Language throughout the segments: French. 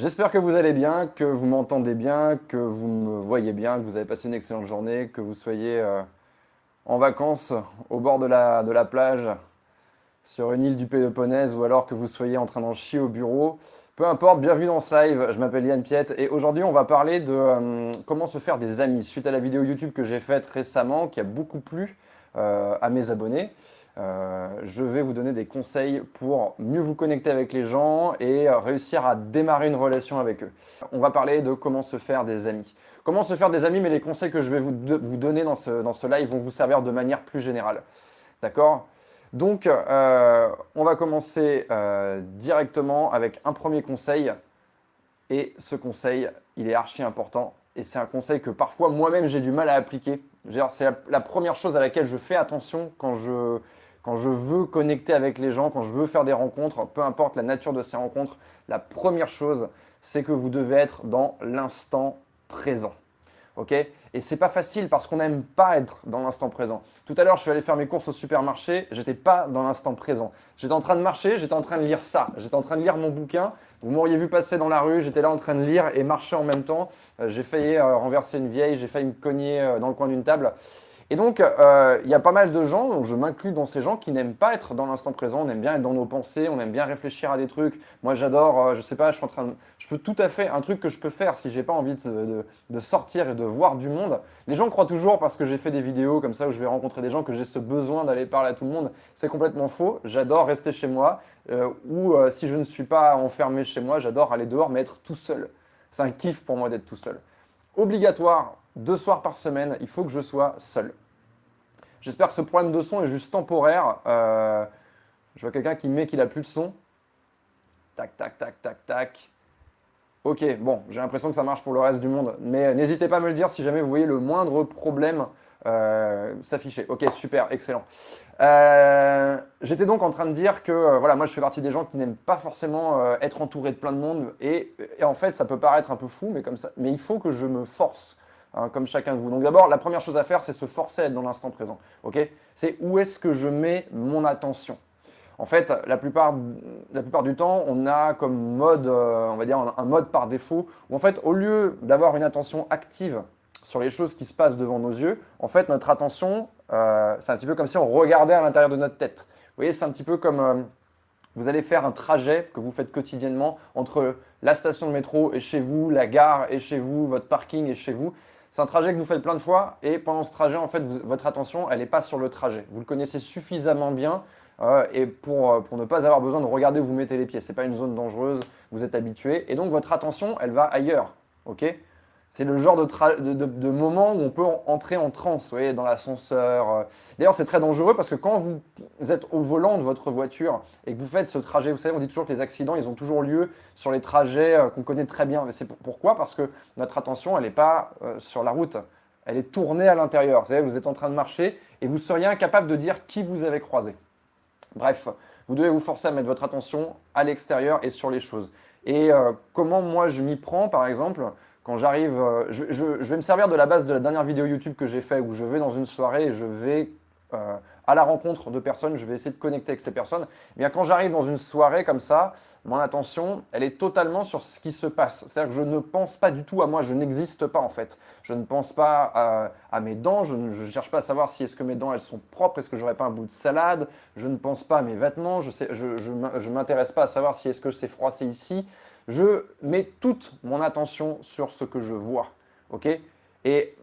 J'espère que vous allez bien, que vous m'entendez bien, que vous me voyez bien, que vous avez passé une excellente journée, que vous soyez euh, en vacances au bord de la, plage, sur une île du Péloponnèse, ou alors que vous soyez en train d'en chier au bureau. Peu importe, bienvenue dans ce live, je m'appelle Yann Piette et aujourd'hui on va parler de euh, comment se faire des amis suite à la vidéo YouTube que j'ai faite récemment qui a beaucoup plu euh, à mes abonnés. Euh, je vais vous donner des conseils pour mieux vous connecter avec les gens et réussir à démarrer une relation avec eux. On va parler de comment se faire des amis. Comment se faire des amis, mais les conseils que je vais vous, donner dans ce, dans ce live vont vous servir de manière plus générale. D'accord? Donc, euh, on va commencer euh, directement avec un premier conseil. Et ce conseil, il est archi important. Et c'est un conseil que parfois moi-même j'ai du mal à appliquer. C'est la, première chose à laquelle je fais attention quand je, quand je veux connecter avec les gens, quand je veux faire des rencontres, peu importe la nature de ces rencontres, la première chose, c'est que vous devez être dans l'instant présent. Ok? Et c'est pas facile parce qu'on n'aime pas être dans l'instant présent. Tout à l'heure, je suis allé faire mes courses au supermarché, j'étais pas dans l'instant présent. J'étais en train de marcher, j'étais en train de lire ça, j'étais en train de lire mon bouquin. Vous m'auriez vu passer dans la rue, j'étais là en train de lire et marcher en même temps. Euh, j'ai failli euh, renverser une vieille, j'ai failli me cogner euh, dans le coin d'une table. Et donc, euh, il y a pas mal de gens, donc je m'inclus dans ces gens qui n'aiment pas être dans l'instant présent, on aime bien être dans nos pensées, on aime bien réfléchir à des trucs. Moi, j'adore, euh, je sais pas, je suis en train de, je peux tout à fait, un truc que je peux faire si j'ai pas envie de, sortir et de voir du monde. Les gens croient toujours parce que j'ai fait des vidéos comme ça où je vais rencontrer des gens que j'ai ce besoin d'aller parler à tout le monde. C'est complètement faux. J'adore rester chez moi euh, ou si je ne suis pas enfermé chez moi, j'adore aller dehors mais être tout seul. C'est un kiff pour moi d'être tout seul. Obligatoire deux soirs par semaine, il faut que je sois seul. J'espère que ce problème de son est juste temporaire. Euh, je vois quelqu'un qui met qu'il a plus de son. Tac, tac, tac, tac, tac. Ok, bon, j'ai l'impression que ça marche pour le reste du monde. Mais n'hésitez pas à me le dire si jamais vous voyez le moindre problème euh, s'afficher. Ok, super, excellent. Euh, j'étais donc en train de dire que voilà, moi je fais partie des gens qui n'aiment pas forcément être entouré de plein de monde. Et, et, en fait, ça peut paraître un peu fou, mais comme ça, mais il faut que je me force. Hein, comme chacun de vous. Donc d'abord, la première chose à faire, c'est se forcer à être dans l'instant présent. Ok? C'est où est-ce que je mets mon attention? En fait, la plupart, la plupart, du temps, on a comme mode, euh, on va dire, un mode par défaut, où en fait, au lieu d'avoir une attention active sur les choses qui se passent devant nos yeux, en fait, notre attention, euh, c'est un petit peu comme si on regardait à l'intérieur de notre tête. Vous voyez, c'est un petit peu comme euh, vous allez faire un trajet que vous faites quotidiennement entre la station de métro et chez vous, la gare et chez vous, votre parking et chez vous. C'est un trajet que vous faites plein de fois et pendant ce trajet, en fait, votre attention, elle n'est pas sur le trajet. Vous le connaissez suffisamment bien euh, et pour, euh, pour, ne pas avoir besoin de regarder où vous mettez les pieds. Ce n'est pas une zone dangereuse, vous êtes habitué et donc votre attention, elle va ailleurs. ok? C'est le genre de, moment où on peut entrer en transe, vous voyez, dans l'ascenseur. Euh. D'ailleurs, c'est très dangereux parce que quand vous êtes au volant de votre voiture et que vous faites ce trajet, vous savez, on dit toujours que les accidents, ils ont toujours lieu sur les trajets euh, qu'on connaît très bien. Mais c'est pourquoi? Parce que notre attention, elle n'est pas euh, sur la route, elle est tournée à l'intérieur. Vous savez, vous êtes en train de marcher et vous seriez incapable de dire qui vous avez croisé. Bref, vous devez vous forcer à mettre votre attention à l'extérieur et sur les choses. Et comment moi je m'y prends, par exemple quand j'arrive, euh, je, vais me servir de la base de la dernière vidéo YouTube que j'ai fait où je vais dans une soirée et je vais euh, à la rencontre de personnes, je vais essayer de connecter avec ces personnes. Eh bien, quand j'arrive dans une soirée comme ça, mon attention, elle est totalement sur ce qui se passe. C'est-à-dire que je ne pense pas du tout à moi, je n'existe pas en fait. Je ne pense pas à, mes dents, je ne cherche pas à savoir si est-ce que mes dents elles sont propres, est-ce que j'aurais pas un bout de salade, je ne pense pas à mes vêtements, je ne m'intéresse pas à savoir si est-ce que c'est froissé ici, je mets toute mon attention sur ce que je vois. ok? Et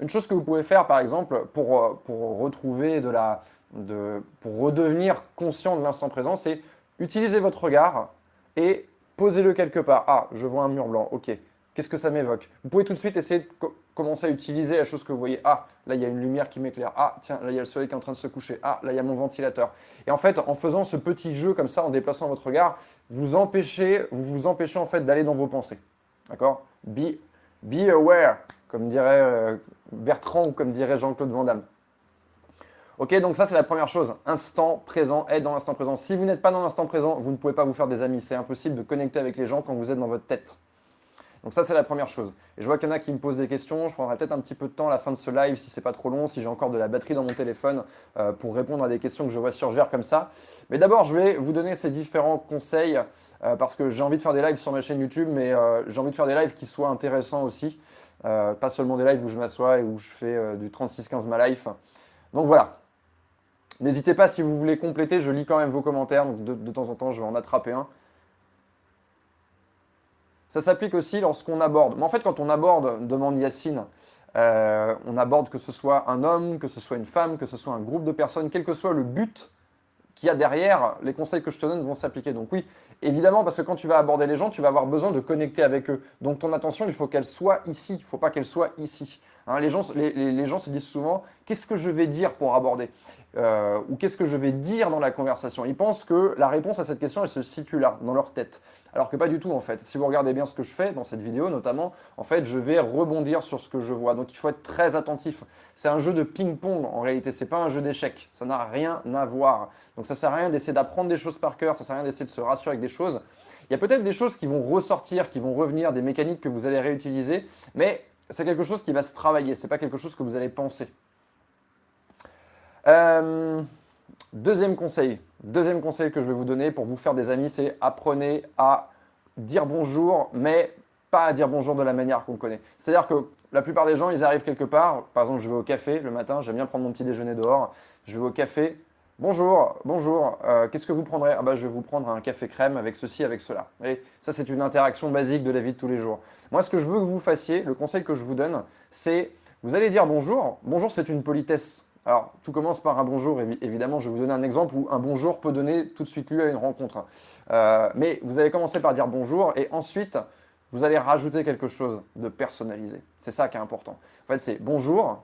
une chose que vous pouvez faire, par exemple, pour, euh, retrouver de la, de, pour redevenir conscient de l'instant présent, c'est utiliser votre regard et posez-le quelque part. Ah, je vois un mur blanc. Ok. Qu'est-ce que ça m'évoque? Vous pouvez tout de suite essayer de commencer à utiliser la chose que vous voyez. Ah, là, il y a une lumière qui m'éclaire. Ah, tiens, là, il y a le soleil qui est en train de se coucher. Ah, là, il y a mon ventilateur. Et en fait, en faisant ce petit jeu comme ça, en déplaçant votre regard, vous empêchez, vous vous empêchez en fait d'aller dans vos pensées. D'accord? Be, be aware, comme dirait euh, Bertrand ou comme dirait Jean-Claude Van Damme. Ok, donc ça c'est la première chose. Instant présent, être dans l'instant présent. Si vous n'êtes pas dans l'instant présent, vous ne pouvez pas vous faire des amis. C'est impossible de connecter avec les gens quand vous êtes dans votre tête. Donc ça, c'est la première chose. Et je vois qu'il y en a qui me posent des questions. Je prendrai peut-être un petit peu de temps à la fin de ce live, si c'est pas trop long, si j'ai encore de la batterie dans mon téléphone, euh, pour répondre à des questions que je vois surgir comme ça. Mais d'abord, je vais vous donner ces différents conseils parce que j'ai envie de faire des lives sur ma chaîne YouTube, mais j'ai envie de faire des lives qui soient intéressants aussi. pas seulement des lives où je m'assois et où je fais du 36-15 ma life. Donc voilà. N'hésitez pas si vous voulez compléter, je lis quand même vos commentaires, donc de temps en temps je vais en attraper un. Ça s'applique aussi lorsqu'on aborde. Mais en fait, quand on aborde, demande Yacine, euh, on aborde que ce soit un homme, que ce soit une femme, que ce soit un groupe de personnes, quel que soit le but qu'il y a derrière, les conseils que je te donne vont s'appliquer. Donc oui, évidemment, parce que quand tu vas aborder les gens, tu vas avoir besoin de connecter avec eux. Donc ton attention, il faut qu'elle soit ici, il ne faut pas qu'elle soit ici. Hein, les, gens, se disent souvent, qu'est-ce que je vais dire pour aborder euh, Ou qu'est-ce que je vais dire dans la conversation? Ils pensent que la réponse à cette question, se situe là, dans leur tête. Alors que pas du tout en fait. Si vous regardez bien ce que je fais dans cette vidéo notamment, en fait je vais rebondir sur ce que je vois. Donc il faut être très attentif. C'est un jeu de ping-pong en réalité, c'est pas un jeu d'échecs. Ça n'a rien à voir. Donc ça sert à rien d'essayer d'apprendre des choses par cœur, ça sert à rien d'essayer de se rassurer avec des choses. Il y a peut-être des choses qui vont ressortir, qui vont revenir, des mécaniques que vous allez réutiliser, mais c'est quelque chose qui va se travailler, c'est pas quelque chose que vous allez penser. Euh, deuxième conseil, Deuxième conseil que je vais vous donner pour vous faire des amis, c'est apprenez à dire bonjour, mais pas à dire bonjour de la manière qu'on connaît. C'est-à-dire que la plupart des gens, ils arrivent quelque part. Par exemple, je vais au café le matin, j'aime bien prendre mon petit déjeuner dehors. Je vais au café. Bonjour, bonjour, euh, qu'est-ce que vous prendrez? Ah bah je vais vous prendre un café crème avec ceci, avec cela. Et ça, c'est une interaction basique de la vie de tous les jours. Moi, ce que je veux que vous fassiez, le conseil que je vous donne, c'est vous allez dire bonjour. Bonjour, c'est une politesse. Alors, tout commence par un bonjour, évidemment, je vais vous donner un exemple où un bonjour peut donner tout de suite lieu à une rencontre. Euh, mais vous allez commencer par dire bonjour et ensuite, vous allez rajouter quelque chose de personnalisé. C'est ça qui est important. En fait, c'est bonjour,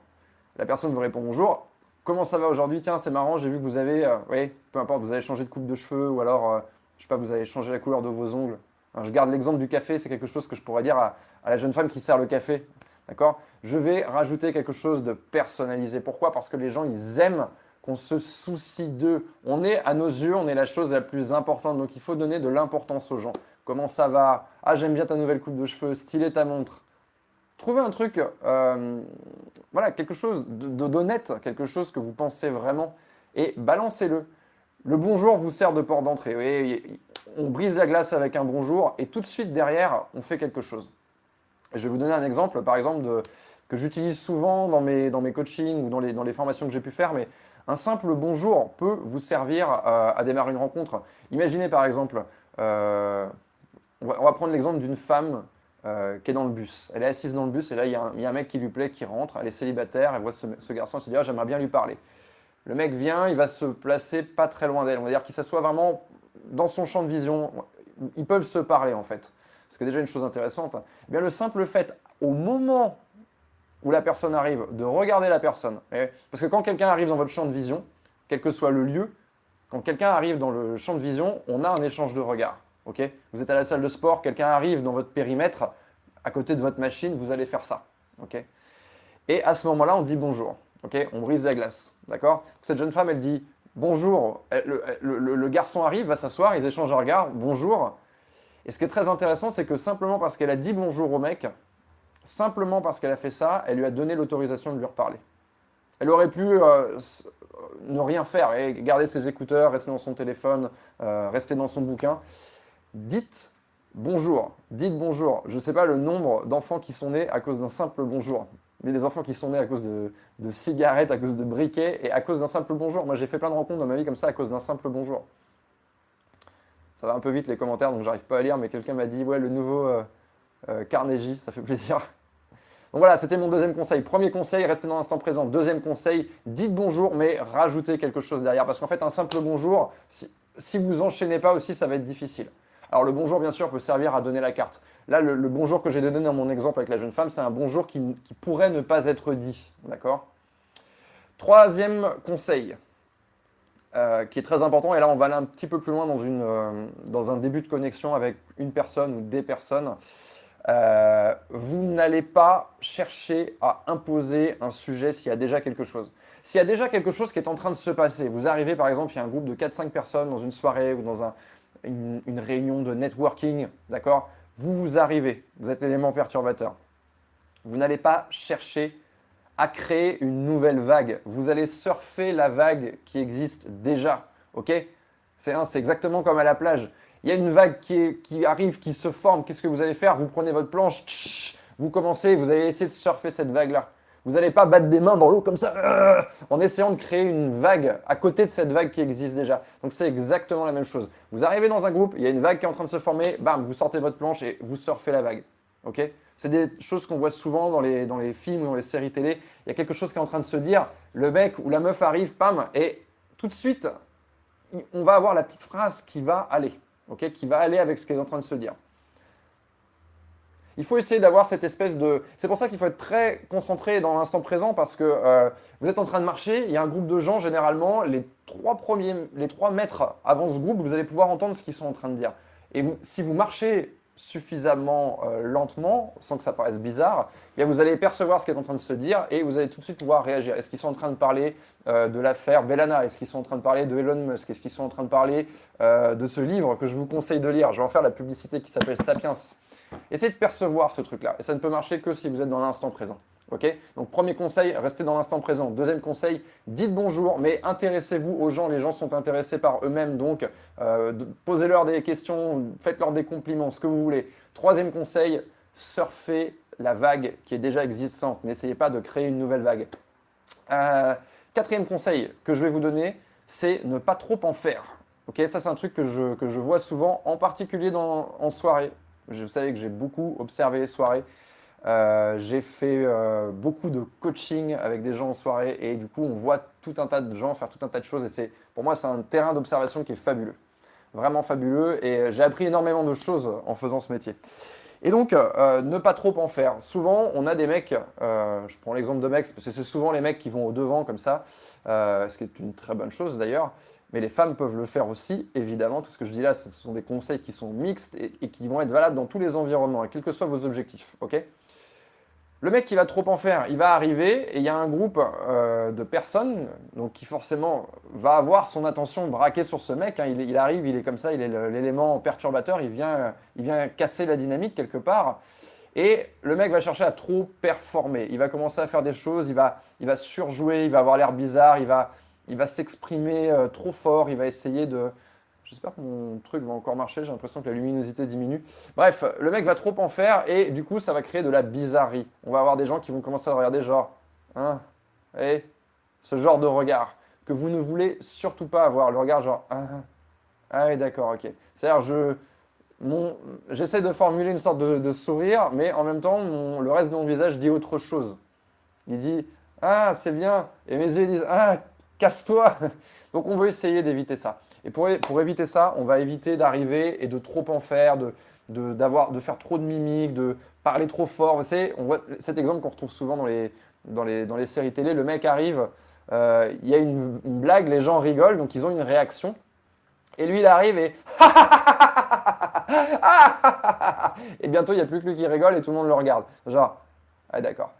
la personne vous répond bonjour, comment ça va aujourd'hui? Tiens, c'est marrant, j'ai vu que vous avez, euh, oui, peu importe, vous avez changé de coupe de cheveux ou alors, euh, je sais pas, vous avez changé la couleur de vos ongles. je garde l'exemple du café, c'est quelque chose que je pourrais dire à la jeune femme qui sert le café. D'accord? Je vais rajouter quelque chose de personnalisé. Pourquoi? Parce que les gens, ils aiment qu'on se soucie d'eux. On est, à nos yeux, on est la chose la plus importante. Donc, il faut donner de l'importance aux gens. Comment ça va? Ah, j'aime bien ta nouvelle coupe de cheveux. Stylé ta montre. Trouvez un truc, euh, voilà, quelque chose d'honnête, quelque chose que vous pensez vraiment et balancez-le. Le bonjour vous sert de porte d'entrée. On brise la glace avec un bonjour et tout de suite derrière, on fait quelque chose. Je vais vous donner un exemple, par exemple, que j'utilise souvent dans mes, dans coachings ou dans les, dans les formations que j'ai pu faire, mais un simple bonjour peut vous servir euh, à démarrer une rencontre. Imaginez par exemple, euh, on, va, prendre l'exemple d'une femme euh, qui est dans le bus. Elle est assise dans le bus et là, il y, a un, mec qui lui plaît, qui rentre, elle est célibataire, elle voit ce, garçon, elle se dit ah, j'aimerais bien lui parler. Le mec vient, il va se placer pas très loin d'elle. On va dire qu'il s'assoit vraiment dans son champ de vision. Ils peuvent se parler en fait ce qui est déjà une chose intéressante, eh bien le simple fait, au moment où la personne arrive, de regarder la personne, parce que quand quelqu'un arrive dans votre champ de vision, quel que soit le lieu, quand quelqu'un arrive dans le champ de vision, on a un échange de regards. Ok vous êtes à la salle de sport, quelqu'un arrive dans votre périmètre, à côté de votre machine, vous allez faire ça. ok Et à ce moment-là, on dit bonjour. ok on brise la glace. D'accord Cette jeune femme, elle dit bonjour. Le, garçon arrive, va s'asseoir, ils échangent un regard. Bonjour. Et ce qui est très intéressant, c'est que simplement parce qu'elle a dit bonjour au mec, simplement parce qu'elle a fait ça, elle lui a donné l'autorisation de lui reparler. Elle aurait pu euh, ne rien faire et garder ses écouteurs, rester dans son téléphone, euh, rester dans son bouquin. Dites bonjour, dites bonjour. Je ne sais pas le nombre d'enfants qui sont nés à cause d'un simple bonjour. Il y des enfants qui sont nés à cause de, cigarettes, à cause de briquets et à cause d'un simple bonjour. Moi, j'ai fait plein de rencontres dans ma vie comme ça à cause d'un simple bonjour ça va un peu vite les commentaires, donc j'arrive pas à lire, mais quelqu'un m'a dit, ouais, le nouveau euh, euh, Carnegie, ça fait plaisir. Donc voilà, c'était mon deuxième conseil. Premier conseil, restez dans l'instant présent. Deuxième conseil, dites bonjour, mais rajoutez quelque chose derrière. Parce qu'en fait, un simple bonjour, si, vous enchaînez pas aussi, ça va être difficile. Alors le bonjour, bien sûr, peut servir à donner la carte. Là, le, bonjour que j'ai donné dans mon exemple avec la jeune femme, c'est un bonjour qui pourrait ne pas être dit. D'accord? Troisième conseil, euh, qui est très important. Et là, on va aller un petit peu plus loin dans, une, euh, dans un début de connexion avec une personne ou des personnes. Euh, vous n'allez pas chercher à imposer un sujet s'il y a déjà quelque chose. S'il y a déjà quelque chose qui est en train de se passer, vous arrivez par exemple, il y a un groupe de 4-5 personnes dans une soirée ou dans un, une, réunion de networking, d'accord? Vous vous arrivez, vous êtes l'élément perturbateur. Vous n'allez pas chercher à créer une nouvelle vague. Vous allez surfer la vague qui existe déjà. Ok? C'est exactement comme à la plage. Il y a une vague qui, qui arrive, qui se forme. Qu'est-ce que vous allez faire? Vous prenez votre planche, vous commencez, vous allez essayer de surfer cette vague-là. Vous n'allez pas battre des mains dans l'eau comme ça euh, en essayant de créer une vague à côté de cette vague qui existe déjà. Donc c'est exactement la même chose. Vous arrivez dans un groupe, il y a une vague qui est en train de se former, bam, vous sortez votre planche et vous surfez la vague. C'est des choses qu'on voit souvent dans les, dans les films ou dans les séries télé. Il y a quelque chose qui est en train de se dire, le mec ou la meuf arrive, pam, et tout de suite, on va avoir la petite phrase qui va aller, Qui va aller avec ce qui est en train de se dire il faut essayer d'avoir cette espèce de... C'est pour ça qu'il faut être très concentré dans l'instant présent parce que euh, vous êtes en train de marcher, il y a un groupe de gens, généralement, les trois, premiers, les trois mètres avant ce groupe, vous allez pouvoir entendre ce qu'ils sont en train de dire. Et si vous marchez suffisamment euh, lentement, sans que ça paraisse bizarre, eh vous allez percevoir ce qui est en train de se dire et vous allez tout de suite pouvoir réagir. Est-ce qu'ils sont en train de parler euh, de l'affaire Bellana? Est-ce qu'ils sont en train de parler de Elon Musk? Est-ce qu'ils sont en train de parler de ce livre que je vous conseille de lire? Je vais en faire la publicité qui s'appelle Sapiens Essayez de percevoir ce truc-là. Et ça ne peut marcher que si vous êtes dans l'instant présent. Donc premier conseil, restez dans l'instant présent. Deuxième conseil, dites bonjour, mais intéressez-vous aux gens. Les gens sont intéressés par eux-mêmes, donc euh, posez-leur des questions, faites-leur des compliments, ce que vous voulez. Troisième conseil, surfez la vague qui est déjà existante. N'essayez pas de créer une nouvelle vague. Euh, quatrième conseil que je vais vous donner, c'est ne pas trop en faire. Ça, c'est un truc que je, que je vois souvent, en particulier dans, en soirée. Je savais que j'ai beaucoup observé les soirées. Euh, j'ai fait euh, beaucoup de coaching avec des gens en soirée et du coup on voit tout un tas de gens faire tout un tas de choses et c'est pour moi c'est un terrain d'observation qui est fabuleux, vraiment fabuleux et j'ai appris énormément de choses en faisant ce métier. Et donc euh, ne pas trop en faire. Souvent on a des mecs, je prends l'exemple de mecs parce que c'est souvent les mecs qui vont au devant comme ça, ce qui est une très bonne chose d'ailleurs. Mais les femmes peuvent le faire aussi, évidemment. Tout ce que je dis là, ce sont des conseils qui sont mixtes et, qui vont être valables dans tous les environnements, et quels que soient vos objectifs. ok? Le mec qui va trop en faire, il va arriver et il y a un groupe euh, de personnes donc qui forcément va avoir son attention braquée sur ce mec. Hein. Il, arrive, il est comme ça, il est l'élément perturbateur, il vient, il vient casser la dynamique quelque part. Et le mec va chercher à trop performer. Il va commencer à faire des choses, il va, il va surjouer, il va avoir l'air bizarre, il va, il va s'exprimer euh, trop fort, il va essayer de... J'espère que mon truc va encore marcher, j'ai l'impression que la luminosité diminue. Bref, le mec va trop en faire et du coup, ça va créer de la bizarrerie. On va avoir des gens qui vont commencer à regarder genre, hein, et ce genre de regard que vous ne voulez surtout pas avoir. Le regard genre, ah, ah oui, d'accord, ok. C'est-à-dire, je, j'essaie de formuler une sorte de, sourire, mais en même temps, le reste de mon visage dit autre chose. Il dit, ah, c'est bien. Et mes yeux disent, ah, casse-toi. Donc on veut essayer d'éviter ça. Et pour, pour, éviter ça, on va éviter d'arriver et de trop en faire, de, de, de faire trop de mimiques, de parler trop fort. Vous savez, on voit cet exemple qu'on retrouve souvent dans les, dans, les, dans les séries télé. Le mec arrive, euh, il y a une, blague, les gens rigolent, donc ils ont une réaction. Et lui, il arrive et... et bientôt, il n'y a plus que lui qui rigole et tout le monde le regarde. Genre, ah d'accord.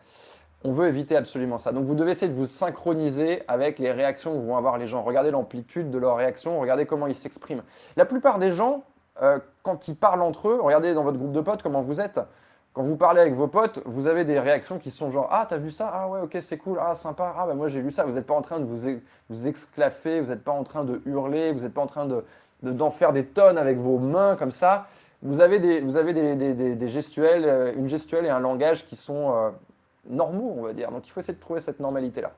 On veut éviter absolument ça. Donc vous devez essayer de vous synchroniser avec les réactions que vont avoir les gens. Regardez l'amplitude de leurs réactions, regardez comment ils s'expriment. La plupart des gens, euh, quand ils parlent entre eux, regardez dans votre groupe de potes comment vous êtes. Quand vous parlez avec vos potes, vous avez des réactions qui sont genre Ah, t'as vu ça? Ah ouais, ok, c'est cool. Ah, sympa. Ah, bah moi j'ai lu ça. Vous n'êtes pas en train de vous, vous exclaffer, vous n'êtes pas en train de hurler, vous n'êtes pas en train de, d'en faire des tonnes avec vos mains comme ça. Vous avez des, vous avez des, gestuels, euh, une gestuelle et un langage qui sont euh, normaux, on va dire. Donc il faut essayer de trouver cette normalité-là.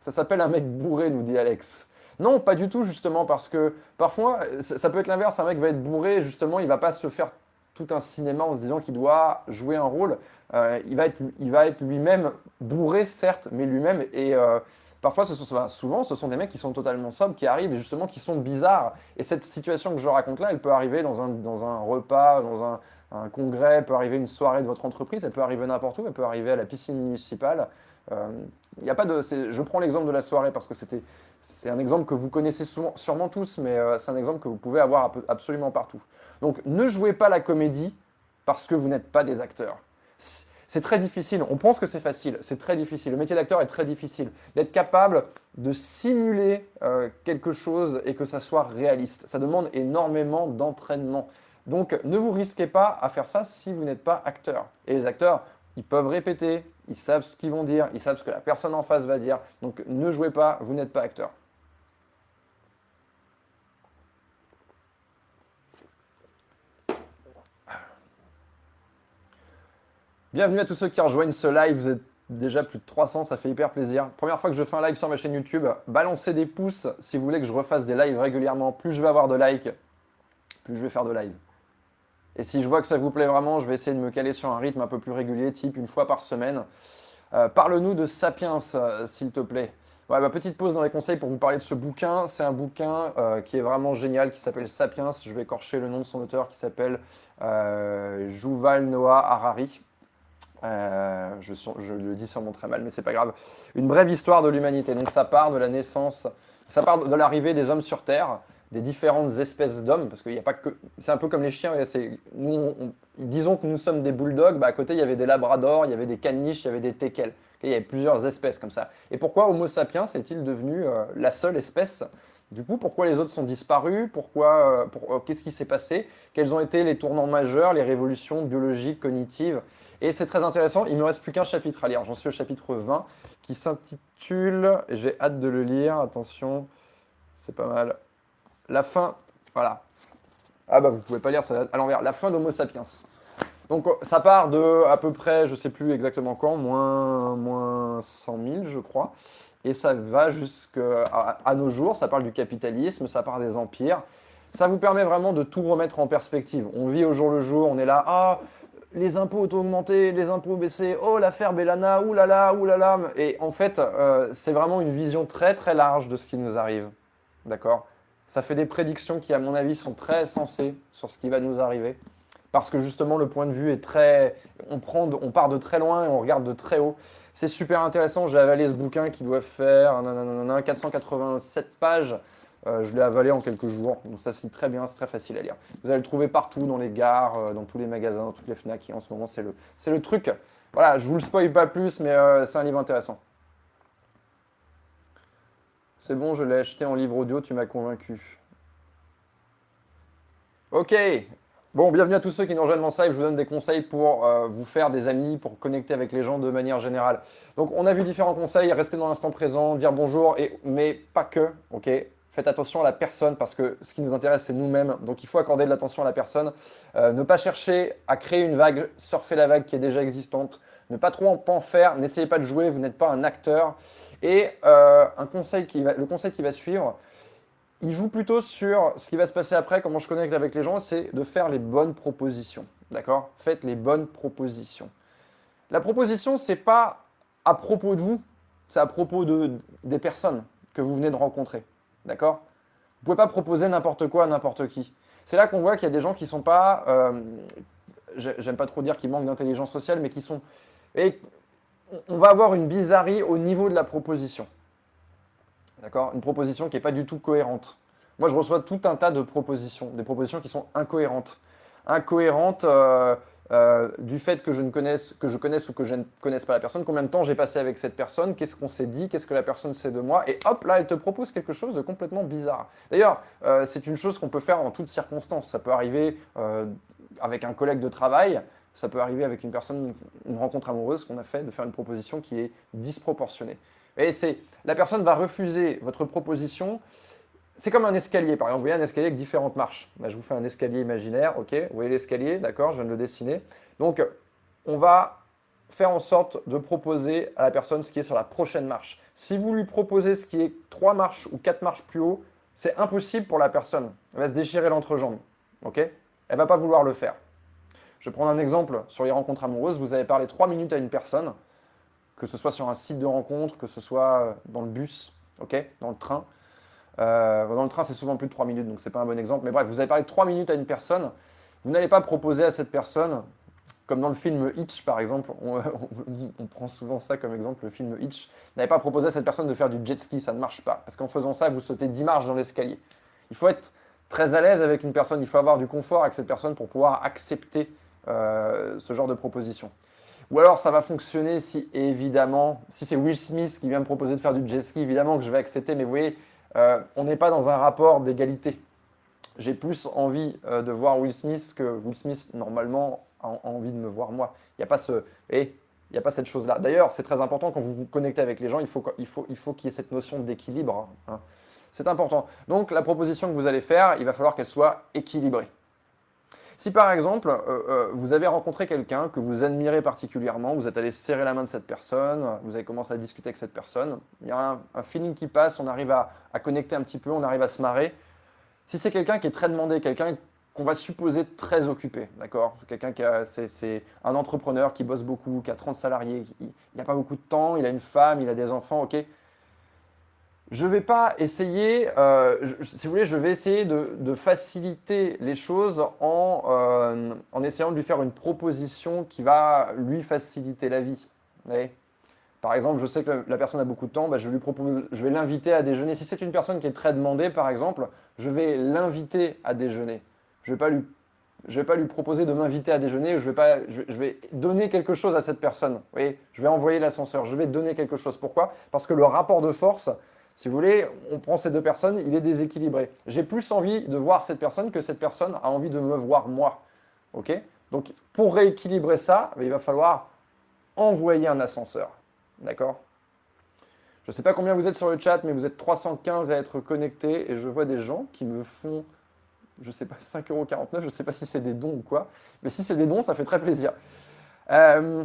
Ça s'appelle un mec bourré, nous dit Alex. Non, pas du tout, justement, parce que parfois, ça peut être l'inverse. Un mec va être bourré, justement, il va pas se faire tout un cinéma en se disant qu'il doit jouer un rôle. Euh, il va être, être lui-même bourré, certes, mais lui-même. Et euh, parfois, ce sont, souvent, ce sont des mecs qui sont totalement sobres, qui arrivent et justement qui sont bizarres. Et cette situation que je raconte là, elle peut arriver dans un, dans un repas, dans un, un congrès, peut arriver une soirée de votre entreprise, elle peut arriver n'importe où, elle peut arriver à la piscine municipale. Euh, a pas de, je prends l'exemple de la soirée parce que c'était, c'est un exemple que vous connaissez sûrement tous, mais euh, c'est un exemple que vous pouvez avoir absolument partout. Donc ne jouez pas la comédie parce que vous n'êtes pas des acteurs. C'est très difficile. On pense que c'est facile. C'est très difficile. Le métier d'acteur est très difficile. D'être capable de simuler euh, quelque chose et que ça soit réaliste. Ça demande énormément d'entraînement. Donc ne vous risquez pas à faire ça si vous n'êtes pas acteur. Et les acteurs, ils peuvent répéter, ils savent ce qu'ils vont dire, ils savent ce que la personne en face va dire. Donc ne jouez pas, vous n'êtes pas acteur. Bienvenue à tous ceux qui rejoignent ce live, vous êtes déjà plus de 300, ça fait hyper plaisir. Première fois que je fais un live sur ma chaîne YouTube, balancez des pouces si vous voulez que je refasse des lives régulièrement. Plus je vais avoir de likes, plus je vais faire de lives. Et si je vois que ça vous plaît vraiment, je vais essayer de me caler sur un rythme un peu plus régulier, type une fois par semaine. Euh, parle-nous de Sapiens, euh, s'il te plaît. Ouais, ma petite pause dans les conseils pour vous parler de ce bouquin. C'est un bouquin euh, qui est vraiment génial, qui s'appelle Sapiens. Je vais écorcher le nom de son auteur, qui s'appelle Yuval Noah Harari. Je, je, le dis sûrement très mal, mais c'est pas grave. Une brève histoire de l'humanité. Donc ça part de la naissance, ça part de l'arrivée des hommes sur Terre des différentes espèces d'hommes, parce qu'il n'y a pas que. C'est un peu comme les chiens. Nous, disons que nous sommes des bulldogs, bah, à côté il y avait des labradors, il y avait des caniches, il y avait des teckels. il y avait plusieurs espèces comme ça. Et pourquoi Homo sapiens est-il devenu euh, la seule espèce? Du coup, pourquoi les autres sont disparus? Pourquoi euh, euh, Qu'est-ce qui s'est passé? Quels ont été les tournants majeurs, les révolutions biologiques, cognitives? Et c'est très intéressant. Il ne me reste plus qu'un chapitre à lire. J'en suis au chapitre 20 qui s'intitule, j'ai hâte de le lire. Attention, c'est pas mal la fin, voilà. Ah bah vous pouvez pas lire ça à l'envers. La fin d'Homo sapiens. Donc ça part de à peu près, je sais plus exactement quand, moins, moins 100 000 je crois. Et ça va jusqu'à à nos jours, ça parle du capitalisme, ça parle des empires. Ça vous permet vraiment de tout remettre en perspective. On vit au jour le jour, on est là, ah, les impôts ont augmenté, les impôts ont baissé, oh l'affaire Bellana, oulala, oulala. Et en fait, euh, c'est vraiment une vision très très large de ce qui nous arrive. D'accord? Ça fait des prédictions qui, à mon avis, sont très sensées sur ce qui va nous arriver. Parce que justement, le point de vue est très. On, part de très loin et on regarde de très haut. C'est super intéressant. J'ai avalé ce bouquin qui doit faire 487 pages. Euh, je l'ai avalé en quelques jours. Donc ça, c'est très bien, c'est très facile à lire. Vous allez le trouver partout, dans les gares, euh, dans tous les magasins, dans toutes les FNAC. Et en ce moment, c'est le, le truc. Voilà, je vous le spoil pas plus, mais euh, c'est un livre intéressant. C'est bon, je l'ai acheté en livre audio, tu m'as convaincu. Ok. Bon, bienvenue à tous ceux qui nous rejoignent dans ça. Je vous donne des conseils pour euh, vous faire des amis, pour connecter avec les gens de manière générale. Donc, on a vu différents conseils. Rester dans l'instant présent, dire bonjour, et, mais pas que. Ok? Faites attention à la personne parce que ce qui nous intéresse, c'est nous-mêmes. Donc, il faut accorder de l'attention à la personne. Euh, ne pas chercher à créer une vague, surfer la vague qui est déjà existante. Ne pas trop en faire. N'essayez pas de jouer. Vous n'êtes pas un acteur. Et euh, le conseil qui va suivre, il joue plutôt sur ce qui va se passer après, comment je connecte avec les gens, c'est de faire les bonnes propositions. D'accord? Faites les bonnes propositions. La proposition, c'est pas à propos de vous, c'est à propos de, des personnes que vous venez de rencontrer. D'accord? Vous pouvez pas proposer n'importe quoi à n'importe qui. C'est là qu'on voit qu'il y a des gens qui sont pas, euh, j'aime pas trop dire qu'ils manquent d'intelligence sociale, mais qui sont, et on va avoir une bizarrerie au niveau de la proposition. D'accord? Une proposition qui n'est pas du tout cohérente. Moi, je reçois tout un tas de propositions, des propositions qui sont incohérentes. Incohérentes euh, euh, du fait que je, ne connaisse, que je connaisse ou que je ne connaisse pas la personne, combien de temps j'ai passé avec cette personne, qu'est-ce qu'on s'est dit, qu'est-ce que la personne sait de moi, et hop, là, elle te propose quelque chose de complètement bizarre. D'ailleurs, euh, c'est une chose qu'on peut faire en toutes circonstances. Ça peut arriver avec un collègue de travail, ça peut arriver avec une personne, une rencontre amoureuse qu'on a fait, de faire une proposition qui est disproportionnée. Et c'est la personne va refuser votre proposition. C'est comme un escalier, par exemple. Vous voyez un escalier avec différentes marches. je vous fais un escalier imaginaire, ok Vous voyez l'escalier, d'accord Je viens de le dessiner. Donc, on va faire en sorte de proposer à la personne ce qui est sur la prochaine marche. Si vous lui proposez ce qui est trois marches ou quatre marches plus haut, c'est impossible pour la personne. Elle va se déchirer l'entrejambe, ok Elle va pas vouloir le faire. Je prends un exemple sur les rencontres amoureuses. Vous avez parlé trois minutes à une personne, que ce soit sur un site de rencontre, que ce soit euh, dans le bus, ok, dans le train. Euh, dans le train, c'est souvent plus de trois minutes, donc ce n'est pas un bon exemple. Mais bref, vous avez parlé trois minutes à une personne. Vous n'allez pas proposer à cette personne, comme dans le film Hitch par exemple, on, prend souvent ça comme exemple, le film Hitch. N'allez pas proposer à cette personne de faire du jet ski, ça ne marche pas. Parce qu'en faisant ça, vous sautez 10 marches dans l'escalier. Il faut être très à l'aise avec une personne, il faut avoir du confort avec cette personne pour pouvoir accepter ce genre de proposition. Ou alors ça va fonctionner si évidemment, si c'est Will Smith qui vient me proposer de faire du jet ski, évidemment que je vais accepter, mais vous voyez, euh, on n'est pas dans un rapport d'égalité. J'ai plus envie euh, de voir Will Smith que Will Smith normalement a, envie de me voir moi. Il n'y a pas ce, eh, il n'y a pas cette chose-là. D'ailleurs, c'est très important quand vous vous connectez avec les gens, il faut qu'il faut, il faut qu'il y ait cette notion d'équilibre. Hein. C'est important. Donc la proposition que vous allez faire, il va falloir qu'elle soit équilibrée. Si par exemple, euh, euh, vous avez rencontré quelqu'un que vous admirez particulièrement, vous êtes allé serrer la main de cette personne, vous avez commencé à discuter avec cette personne, il y a un, feeling qui passe, on arrive à, connecter un petit peu, on arrive à se marrer. Si c'est quelqu'un qui est très demandé, quelqu'un qu'on va supposer très occupé, d'accord? Quelqu'un qui c'est un entrepreneur qui bosse beaucoup, qui a 30 salariés, il n'a pas beaucoup de temps, il a une femme, il a des enfants, ok? Je vais pas essayer, euh, si vous voulez, je vais essayer de, faciliter les choses euh, en, essayant de lui faire une proposition qui va lui faciliter la vie. par exemple, je sais que la personne a beaucoup de temps, bah, je, lui propose, je vais l'inviter à déjeuner. Si c'est une personne qui est très demandée, par exemple, je vais l'inviter à déjeuner. Je ne vais, pas lui, vais pas lui proposer de m'inviter à déjeuner, je vais, pas, je, vais donner quelque chose à cette personne. je vais envoyer l'ascenseur, je vais donner quelque chose. Pourquoi? Parce que le rapport de force, si vous voulez, on prend ces deux personnes, il est déséquilibré. J'ai plus envie de voir cette personne que cette personne a envie de me voir moi. OK? Donc, pour rééquilibrer ça, il va falloir envoyer un ascenseur. D'accord? Je ne sais pas combien vous êtes sur le chat, mais vous êtes 315 à être connectés et je vois des gens qui me font, je ne sais pas, 5,49€, je ne sais pas si c'est des dons ou quoi, mais si c'est des dons, ça fait très plaisir. Euh,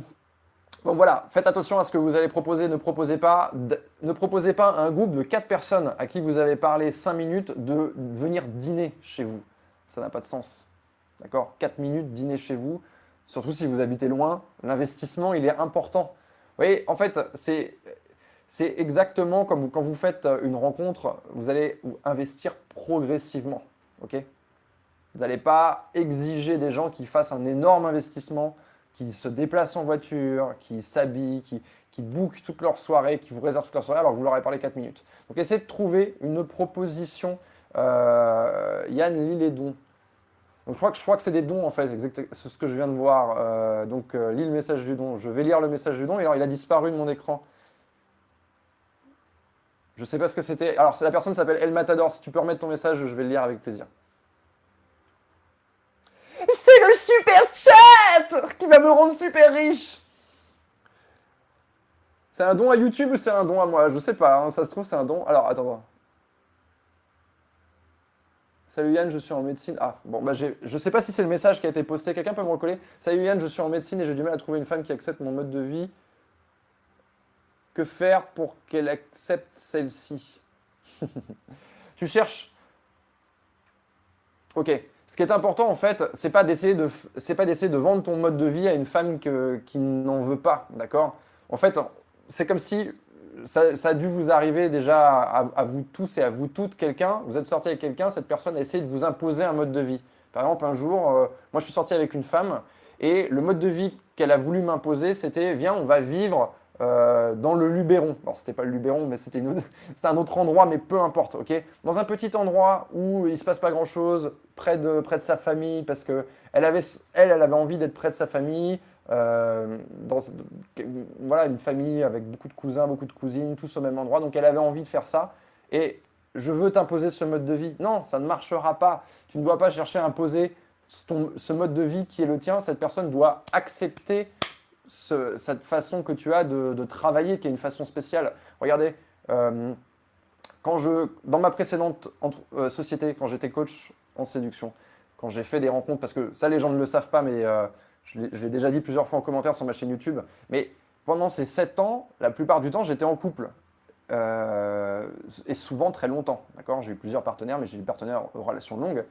donc voilà, faites attention à ce que vous allez proposer. Ne proposez pas, ne proposez pas un groupe de 4 personnes à qui vous avez parlé 5 minutes de venir dîner chez vous. Ça n'a pas de sens. D'accord? 4 minutes dîner chez vous, surtout si vous habitez loin, l'investissement, il est important. Vous voyez, en fait, c'est, c'est exactement comme quand vous faites une rencontre, vous allez investir progressivement. OK? Vous n'allez pas exiger des gens qui fassent un énorme investissement qui se déplacent en voiture, qui s'habillent, qui, qui bookent toute leur soirée, qui vous réservent toute leur soirée alors que vous leur avez parlé 4 minutes. Donc essayez de trouver une proposition. Euh, Yann lit les dons. Donc je crois que, c'est des dons en fait, c'est ce que je viens de voir. Euh, donc euh, lis le message du don. Je vais lire le message du don et alors il a disparu de mon écran. Je ne sais pas ce que c'était. Alors la personne s'appelle El Matador. Si tu peux remettre ton message, je vais le lire avec plaisir. Le super chat qui va me rendre super riche. C'est un don à YouTube ou c'est un don à moi? Je sais pas, hein. ça se trouve c'est un don. Alors attends. Salut Yann, je suis en médecine. Ah, bon, bah je sais pas si c'est le message qui a été posté. Quelqu'un peut me recoller? Salut Yann, je suis en médecine et j'ai du mal à trouver une femme qui accepte mon mode de vie. Que faire pour qu'elle accepte celle-ci? Tu cherches? Ok. Ce qui est important, en fait, c'est pas d'essayer de, c'est pas d'essayer de vendre ton mode de vie à une femme qui n'en veut pas, d'accord? En fait, c'est comme si ça, a dû vous arriver déjà à, vous tous et à vous toutes, quelqu'un, vous êtes sorti avec quelqu'un, cette personne a essayé de vous imposer un mode de vie. Par exemple, un jour, euh, moi je suis sorti avec une femme et le mode de vie qu'elle a voulu m'imposer, c'était viens, on va vivre euh, dans le Luberon. ce c'était pas le Luberon, mais c'était un autre endroit, mais peu importe, ok? Dans un petit endroit où il se passe pas grand-chose, près de, près de sa famille, parce que elle avait, elle, elle avait envie d'être près de sa famille, euh, voilà, une famille avec beaucoup de cousins, beaucoup de cousines, tous au même endroit, donc elle avait envie de faire ça. Et je veux t'imposer ce mode de vie. Non, ça ne marchera pas. Tu ne dois pas chercher à imposer ce mode de vie qui est le tien. Cette personne doit accepter cette façon que tu as de, travailler, qui est une façon spéciale. Regardez, euh, quand je, dans ma précédente euh, société, quand j'étais coach en séduction, quand j'ai fait des rencontres, parce que ça les gens ne le savent pas, mais euh, je l'ai déjà dit plusieurs fois en commentaire sur ma chaîne YouTube, mais pendant ces 7 ans, la plupart du temps, j'étais en couple. et souvent très longtemps. D'accord? J'ai eu plusieurs partenaires, mais j'ai eu des partenaires en relation longue.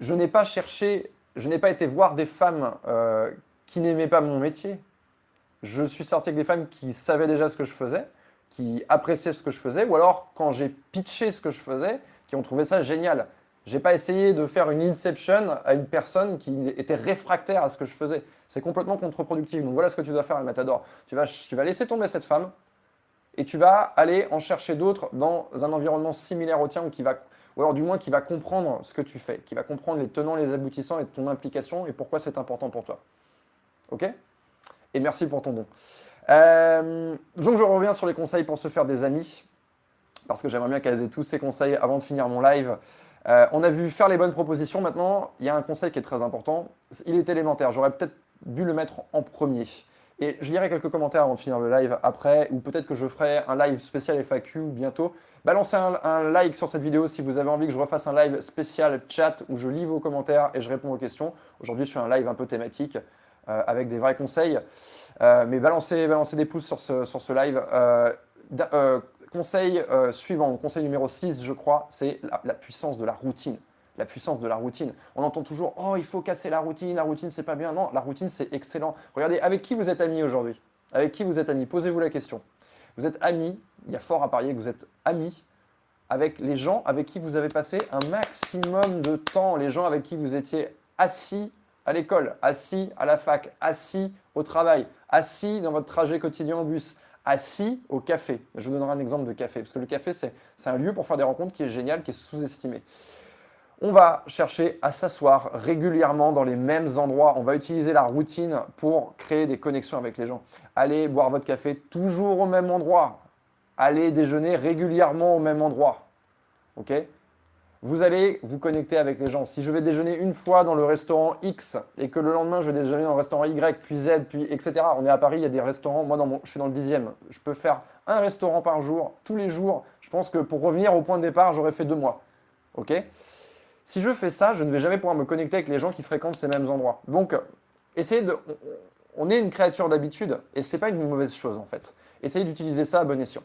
Je n'ai pas cherché, je n'ai pas été voir des femmes qui n'aimaient pas mon métier. Je suis sorti avec des femmes qui savaient déjà ce que je faisais, qui appréciaient ce que je faisais, ou alors quand j'ai pitché ce que je faisais, qui ont trouvé ça génial. J'ai pas essayé de faire une inception à une personne qui était réfractaire à ce que je faisais. C'est complètement contre-productif. Donc voilà ce que tu dois faire, Matador. Tu vas, tu vas laisser tomber cette femme et tu vas aller en chercher d'autres dans un environnement similaire au tien ou qui va, ou alors du moins qui va comprendre ce que tu fais, qui va comprendre les tenants, les aboutissants et ton implication et pourquoi c'est important pour toi. Ok? Et merci pour ton don. Euh, donc je reviens sur les conseils pour se faire des amis, parce que j'aimerais bien qu'elles aient tous ces conseils avant de finir mon live. Euh, on a vu faire les bonnes propositions. Maintenant, il y a un conseil qui est très important. Il est élémentaire. J'aurais peut-être dû le mettre en premier. Et je lirai quelques commentaires avant de finir le live après, ou peut-être que je ferai un live spécial FAQ bientôt. Balancez un, like sur cette vidéo si vous avez envie que je refasse un live spécial chat où je lis vos commentaires et je réponds aux questions. Aujourd'hui, je fais un live un peu thématique avec des vrais conseils. Euh, mais balancez, balancez, des pouces sur ce, sur ce live. Euh, conseil suivant, conseil numéro 6, je crois, c'est la puissance de la routine la puissance de la routine. On entend toujours Oh, il faut casser la routine, la routine, c'est pas bien. Non, la routine, c'est excellent. Regardez, avec qui vous êtes amis aujourd'hui? Avec qui vous êtes amis? Posez-vous la question. Vous êtes amis, il y a fort à parier que vous êtes amis avec les gens avec qui vous avez passé un maximum de temps, les gens avec qui vous étiez assis à l'école, assis à la fac, assis au travail, assis dans votre trajet quotidien au bus, assis au café. Je vous donnerai un exemple de café, parce que le café, c'est un lieu pour faire des rencontres qui est génial, qui est sous-estimé. On va chercher à s'asseoir régulièrement dans les mêmes endroits. On va utiliser la routine pour créer des connexions avec les gens. Allez boire votre café toujours au même endroit. Allez déjeuner régulièrement au même endroit. OK? Vous allez vous connecter avec les gens. Si je vais déjeuner une fois dans le restaurant X et que le lendemain je vais déjeuner dans le restaurant Y, puis Z, puis etc. On est à Paris, il y a des restaurants. Moi, dans je suis dans le dixième. Je peux faire un restaurant par jour, tous les jours. Je pense que pour revenir au point de départ, j'aurais fait deux mois. OK? Si je fais ça, je ne vais jamais pouvoir me connecter avec les gens qui fréquentent ces mêmes endroits. Donc, essayez de. On est une créature d'habitude et ce n'est pas une mauvaise chose en fait. Essayez d'utiliser ça à bon escient.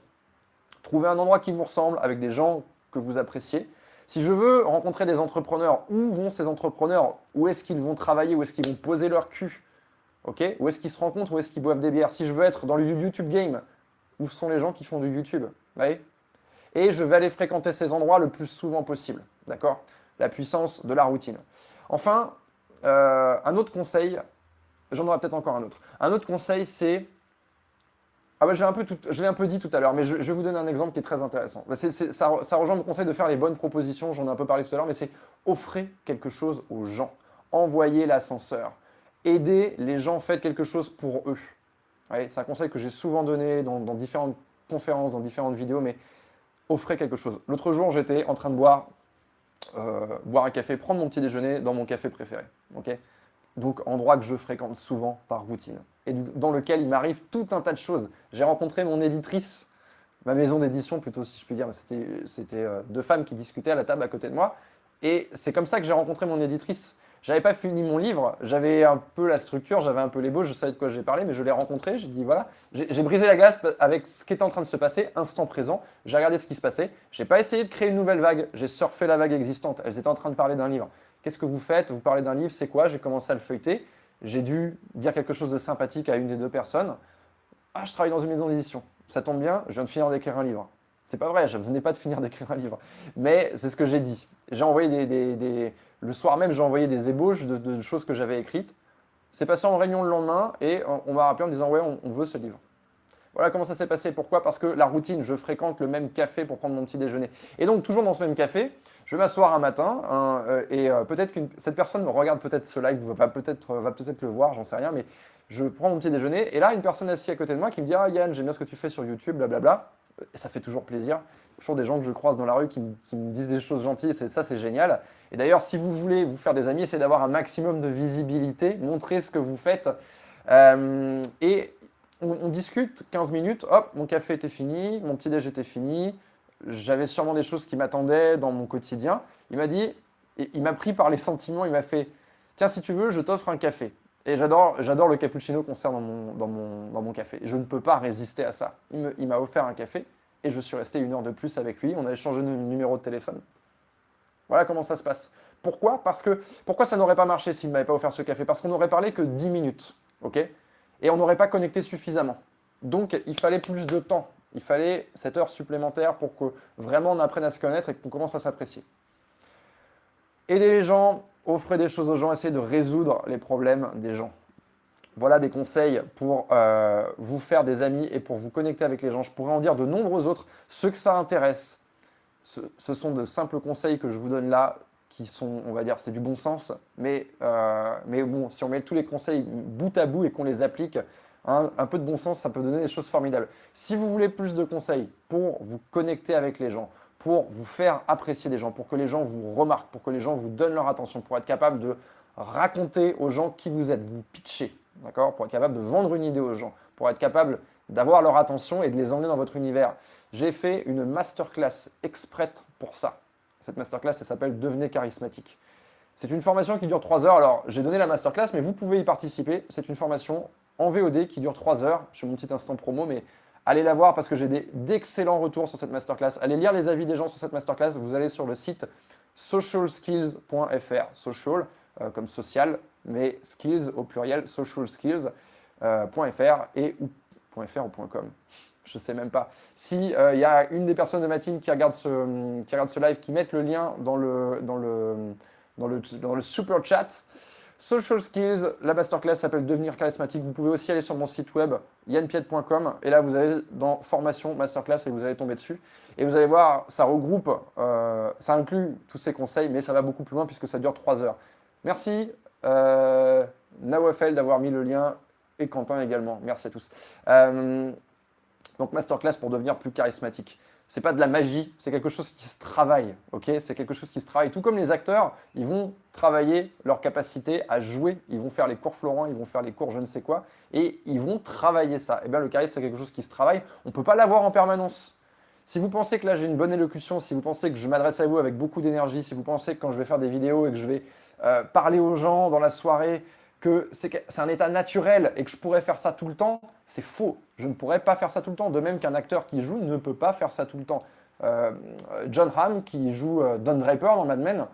Trouvez un endroit qui vous ressemble avec des gens que vous appréciez. Si je veux rencontrer des entrepreneurs, où vont ces entrepreneurs? Où est-ce qu'ils vont travailler? Où est-ce qu'ils vont poser leur cul? Ok? Où est-ce qu'ils se rencontrent? Où est-ce qu'ils boivent des bières? Si je veux être dans le YouTube game, où sont les gens qui font du YouTube? Et je vais aller fréquenter ces endroits le plus souvent possible. D'accord? La puissance de la routine. Enfin, euh, un autre conseil, j'en aurai peut-être encore un autre. Un autre conseil, c'est. Ah bah, un peu je l'ai un peu dit tout à l'heure, mais je, vais vous donner un exemple qui est très intéressant. Bah, ça, rejoint mon conseil de faire les bonnes propositions, j'en ai un peu parlé tout à l'heure, mais c'est offrir quelque chose aux gens. Envoyez l'ascenseur. Aidez les gens, faites quelque chose pour eux. c'est un conseil que j'ai souvent donné dans, différentes conférences, dans différentes vidéos, mais offrez quelque chose. L'autre jour, j'étais en train de boire euh, boire un café, prendre mon petit déjeuner dans mon café préféré. Donc endroit que je fréquente souvent par routine. Et dans lequel il m'arrive tout un tas de choses. J'ai rencontré mon éditrice, ma maison d'édition plutôt si je puis dire, c'était euh, deux femmes qui discutaient à la table à côté de moi. Et c'est comme ça que j'ai rencontré mon éditrice. J'avais pas fini mon livre, j'avais un peu la structure, j'avais un peu les beaux, je savais de quoi j'ai parlé, mais je l'ai rencontré, j'ai dit voilà, j'ai brisé la glace avec ce qui était en train de se passer, instant présent, j'ai regardé ce qui se passait, j'ai pas essayé de créer une nouvelle vague, j'ai surfé la vague existante, elles étaient en train de parler d'un livre. Qu'est-ce que vous faites? Vous parlez d'un livre, c'est quoi? J'ai commencé à le feuilleter, j'ai dû dire quelque chose de sympathique à une des deux personnes. Ah, je travaille dans une maison d'édition, ça tombe bien, je viens de finir d'écrire un livre. C'est pas vrai, je venais pas de finir d'écrire un livre, mais c'est ce que j'ai dit. J'ai envoyé des le soir même, j'ai envoyé des ébauches de, choses que j'avais écrites. C'est passé en réunion le lendemain et on, m'a rappelé en me disant Ouais, on, veut ce livre. Voilà comment ça s'est passé. Pourquoi? Parce que la routine, je fréquente le même café pour prendre mon petit déjeuner. Et donc, toujours dans ce même café, je vais m'asseoir un matin euh, et euh, peut-être que cette personne regarde peut-être ce live, va peut-être peut-être le voir, j'en sais rien, mais je prends mon petit déjeuner et là, une personne assise à côté de moi qui me dit Ah Yann, j'aime bien ce que tu fais sur YouTube, blablabla. Et ça fait toujours plaisir. Toujours des gens que je croise dans la rue qui, me disent des choses gentilles, et ça, c'est génial. Et d'ailleurs, si vous voulez vous faire des amis, essayez d'avoir un maximum de visibilité, montrez ce que vous faites. Euh, et on, discute 15 minutes, hop, mon café était fini, mon petit déj était fini, j'avais sûrement des choses qui m'attendaient dans mon quotidien. Il m'a dit, il m'a pris par les sentiments, il m'a fait, tiens, si tu veux, je t'offre un café. Et j'adore, j'adore le cappuccino qu'on sert dans mon, dans, mon, dans mon café. Je ne peux pas résister à ça. Il m'a offert un café et je suis resté une heure de plus avec lui. On a échangé nos numéros de téléphone. Voilà comment ça se passe. Pourquoi? Parce que pourquoi ça n'aurait pas marché s'il ne m'avait pas offert ce café? Parce qu'on n'aurait parlé que 10 minutes, ok? Et on n'aurait pas connecté suffisamment. Donc il fallait plus de temps. Il fallait cette heure supplémentaire pour que vraiment on apprenne à se connaître et qu'on commence à s'apprécier. Aider les gens, offrir des choses aux gens, essayer de résoudre les problèmes des gens. Voilà des conseils pour euh, vous faire des amis et pour vous connecter avec les gens. Je pourrais en dire de nombreux autres. Ceux que ça intéresse, ce, sont de simples conseils que je vous donne là, qui sont, on va dire, c'est du bon sens. Mais, euh, mais bon, si on met tous les conseils bout à bout et qu'on les applique, hein, un peu de bon sens, ça peut donner des choses formidables. Si vous voulez plus de conseils pour vous connecter avec les gens, pour vous faire apprécier des gens, pour que les gens vous remarquent, pour que les gens vous donnent leur attention, pour être capable de raconter aux gens qui vous êtes, vous pitcher, d'accord Pour être capable de vendre une idée aux gens, pour être capable d'avoir leur attention et de les emmener dans votre univers. J'ai fait une masterclass exprès pour ça. Cette masterclass, elle s'appelle Devenez charismatique. C'est une formation qui dure 3 heures. Alors, j'ai donné la masterclass, mais vous pouvez y participer. C'est une formation en VOD qui dure 3 heures. Je mon petit instant promo, mais allez la voir parce que j'ai d'excellents retours sur cette masterclass. Allez lire les avis des gens sur cette masterclass. Vous allez sur le site socialskills.fr. Social, euh, comme social, mais skills au pluriel, socialskills.fr euh, et ou .fr ou .com. Je sais même pas. Si il euh, y a une des personnes de ma team qui regarde ce, qui regarde ce live, qui met le lien dans le, dans le, dans le, dans le super chat, Social Skills, la masterclass s'appelle Devenir charismatique. Vous pouvez aussi aller sur mon site web yanpiet.com et là vous allez dans formation masterclass et vous allez tomber dessus. Et vous allez voir, ça regroupe, euh, ça inclut tous ces conseils, mais ça va beaucoup plus loin puisque ça dure 3 heures. Merci euh, Nawafel d'avoir mis le lien et Quentin également. Merci à tous. Euh, donc masterclass pour devenir plus charismatique. C'est pas de la magie, c'est quelque chose qui se travaille, ok? C'est quelque chose qui se travaille. Tout comme les acteurs, ils vont travailler leur capacité à jouer, ils vont faire les cours Florent, ils vont faire les cours je ne sais quoi, et ils vont travailler ça. Et eh bien le charisme, c'est quelque chose qui se travaille. On ne peut pas l'avoir en permanence. Si vous pensez que là j'ai une bonne élocution, si vous pensez que je m'adresse à vous avec beaucoup d'énergie, si vous pensez que quand je vais faire des vidéos et que je vais euh, parler aux gens dans la soirée, c'est un état naturel et que je pourrais faire ça tout le temps, c'est faux. Je ne pourrais pas faire ça tout le temps. De même qu'un acteur qui joue ne peut pas faire ça tout le temps. Euh, John Hamm, qui joue euh, Don Draper dans Mad Men,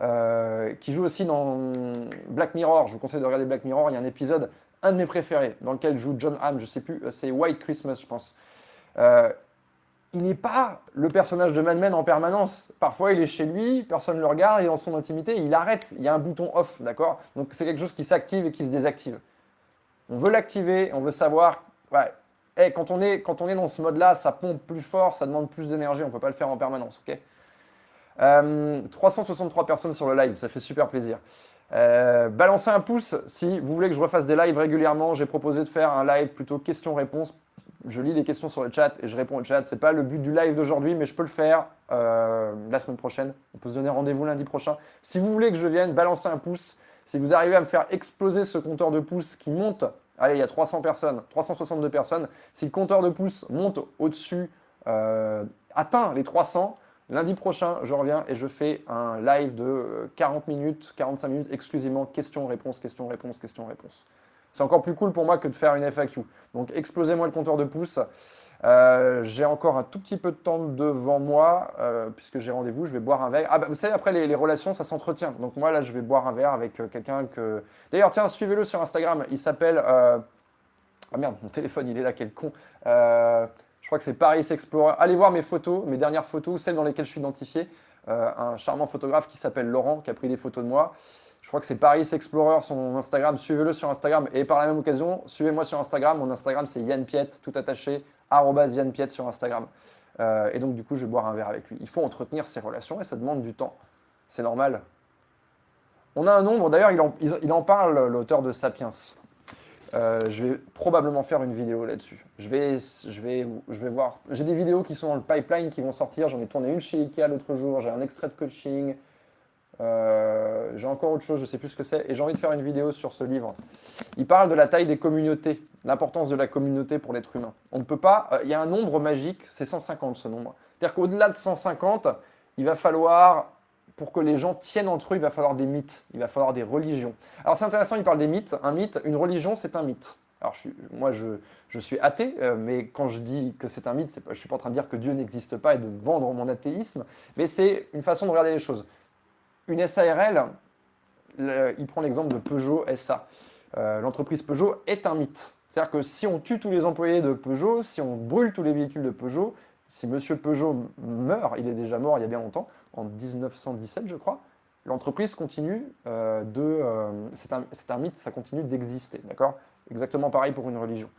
euh, qui joue aussi dans Black Mirror, je vous conseille de regarder Black Mirror, il y a un épisode, un de mes préférés, dans lequel joue John Hamm, je sais plus, c'est White Christmas, je pense il n'est pas le personnage de Mad Men en permanence. Parfois, il est chez lui, personne ne le regarde, il est dans son intimité, il arrête. Il y a un bouton off, d'accord? Donc, c'est quelque chose qui s'active et qui se désactive. On veut l'activer, on veut savoir. Ouais. Eh, quand, on est, dans ce mode-là, ça pompe plus fort, ça demande plus d'énergie, on ne peut pas le faire en permanence, ok? 363 euh, personnes sur le live, ça fait super plaisir. Euh, balancez un pouce si vous voulez que je refasse des lives régulièrement. J'ai proposé de faire un live plutôt question-réponse je lis les questions sur le chat et je réponds au chat. C'est pas le but du live d'aujourd'hui, mais je peux le faire euh, la semaine prochaine. On peut se donner rendez-vous lundi prochain. Si vous voulez que je vienne, balancez un pouce. Si vous arrivez à me faire exploser ce compteur de pouces qui monte, allez, il y a 300 personnes, 362 personnes. Si le compteur de pouces monte au-dessus, euh, atteint les 300, lundi prochain, je reviens et je fais un live de 40 minutes, 45 minutes exclusivement questions-réponses, questions-réponses, questions-réponses. C'est encore plus cool pour moi que de faire une FAQ. Donc explosez-moi le compteur de pouces. Euh, j'ai encore un tout petit peu de temps devant moi, euh, puisque j'ai rendez-vous, je vais boire un verre. Ah bah vous savez, après les, relations, ça s'entretient. Donc moi là, je vais boire un verre avec euh, quelqu'un que... D'ailleurs, tiens, suivez-le sur Instagram. Il s'appelle... Ah merde, mon téléphone, il est là, quel con. je crois que c'est Paris Explorer. Allez voir mes photos, mes dernières photos, celles dans lesquelles je suis identifié. un charmant photographe qui s'appelle Laurent, qui a pris des photos de moi. Je crois que c'est Paris Explorer, son Instagram. Suivez-le sur Instagram. Et par la même occasion, suivez-moi sur Instagram. Mon Instagram, c'est Yann Piet, tout attaché, Yann Piet sur Instagram. Euh, et donc, du coup, je vais boire un verre avec lui. Il faut entretenir ces relations et ça demande du temps. C'est normal. On a un nombre, d'ailleurs, il, en, parle, l'auteur de Sapiens. Euh, je vais probablement faire une vidéo là-dessus. Je vais, je, vais, je vais voir. J'ai des vidéos qui sont dans le pipeline qui vont sortir. J'en ai tourné une chez Ikea l'autre jour. J'ai un extrait de coaching. Euh, j'ai encore autre chose, je ne sais plus ce que c'est, et j'ai envie de faire une vidéo sur ce livre. Il parle de la taille des communautés, l'importance de la communauté pour l'être humain. On ne peut pas, euh, il y a un nombre magique, c'est 150 ce nombre. C'est-à-dire qu'au-delà de 150, il va falloir, pour que les gens tiennent entre eux, il va falloir des mythes, il va falloir des religions. Alors c'est intéressant, il parle des mythes. Un mythe, une religion, c'est un mythe. Alors moi, je, suis athée, euh, mais quand je dis que c'est un mythe, je ne suis pas en train de dire que Dieu n'existe pas et de vendre mon athéisme, mais c'est une façon de regarder les choses une SARL, il prend l'exemple de Peugeot SA. Euh, l'entreprise Peugeot est un mythe. C'est-à-dire que si on tue tous les employés de Peugeot, si on brûle tous les véhicules de Peugeot, si Monsieur Peugeot meurt, il est déjà mort il y a bien longtemps, en 1917 je crois, l'entreprise continue euh, de... Euh, c'est un, mythe, ça continue d'exister, d'accord? Exactement pareil pour une religion.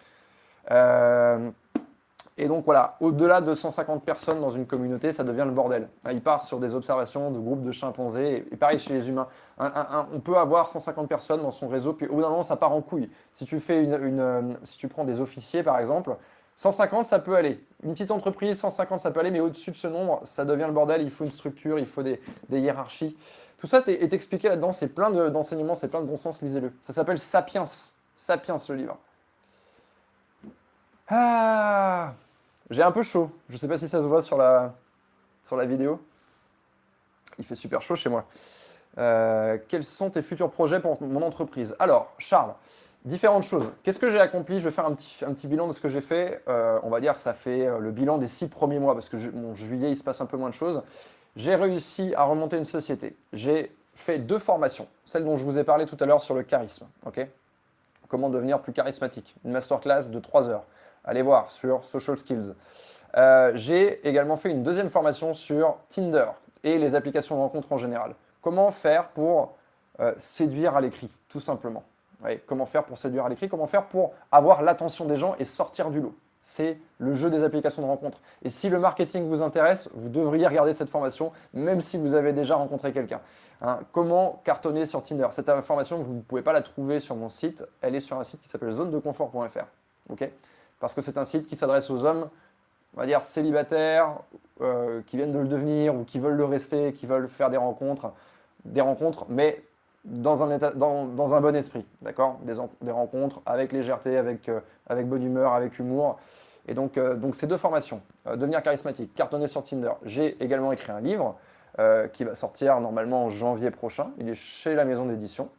Et donc voilà, au-delà de 150 personnes dans une communauté, ça devient le bordel. Il part sur des observations de groupes de chimpanzés, et pareil chez les humains. on peut avoir 150 personnes dans son réseau, puis au bout d'un moment, ça part en couille. Si tu, fais une, euh, si tu prends des officiers, par exemple, 150, ça peut aller. Une petite entreprise, 150, ça peut aller, mais au-dessus de ce nombre, ça devient le bordel. Il faut une structure, il faut des, hiérarchies. Tout ça est, expliqué là-dedans. C'est plein d'enseignements, c'est plein de bon sens. Lisez-le. Ça s'appelle Sapiens. Sapiens, le livre. Ah J'ai un peu chaud. Je ne sais pas si ça se voit sur la, sur la vidéo. Il fait super chaud chez moi. Euh, quels sont tes futurs projets pour mon entreprise? Alors, Charles, différentes choses. Qu'est-ce que j'ai accompli? Je vais faire un petit, un petit bilan de ce que j'ai fait. Euh, on va dire ça fait euh, le bilan des six premiers mois, parce que mon juillet, il se passe un peu moins de choses. J'ai réussi à remonter une société. J'ai fait deux formations. Celle dont je vous ai parlé tout à l'heure sur le charisme. ok? Comment devenir plus charismatique? Une masterclass de 3 heures. Allez voir sur Social Skills. j'ai également fait une deuxième formation sur Tinder et les applications de rencontre en général. Comment faire pour euh, séduire à l'écrit, tout simplement Comment faire pour séduire à l'écrit Comment faire pour avoir l'attention des gens et sortir du lot c'est le jeu des applications de rencontre. Et si le marketing vous intéresse, vous devriez regarder cette formation, même si vous avez déjà rencontré quelqu'un. Hein, comment cartonner sur Tinder? Cette information, vous ne pouvez pas la trouver sur mon site. Elle est sur un site qui s'appelle zonedeconfort.fr. ok? Parce que c'est un site qui s'adresse aux hommes, on va dire, célibataires, euh, qui viennent de le devenir ou qui veulent le rester, qui veulent faire des rencontres des rencontres, mais dans un, bon esprit, d'accord? Des, rencontres avec légèreté, avec, euh, avec bonne humeur, avec humour. Et donc, euh, donc ces deux formations, devenir charismatique, cartonner sur Tinder. J'ai également écrit un livre qui va sortir normalement en janvier prochain. Il est chez la maison d'édition.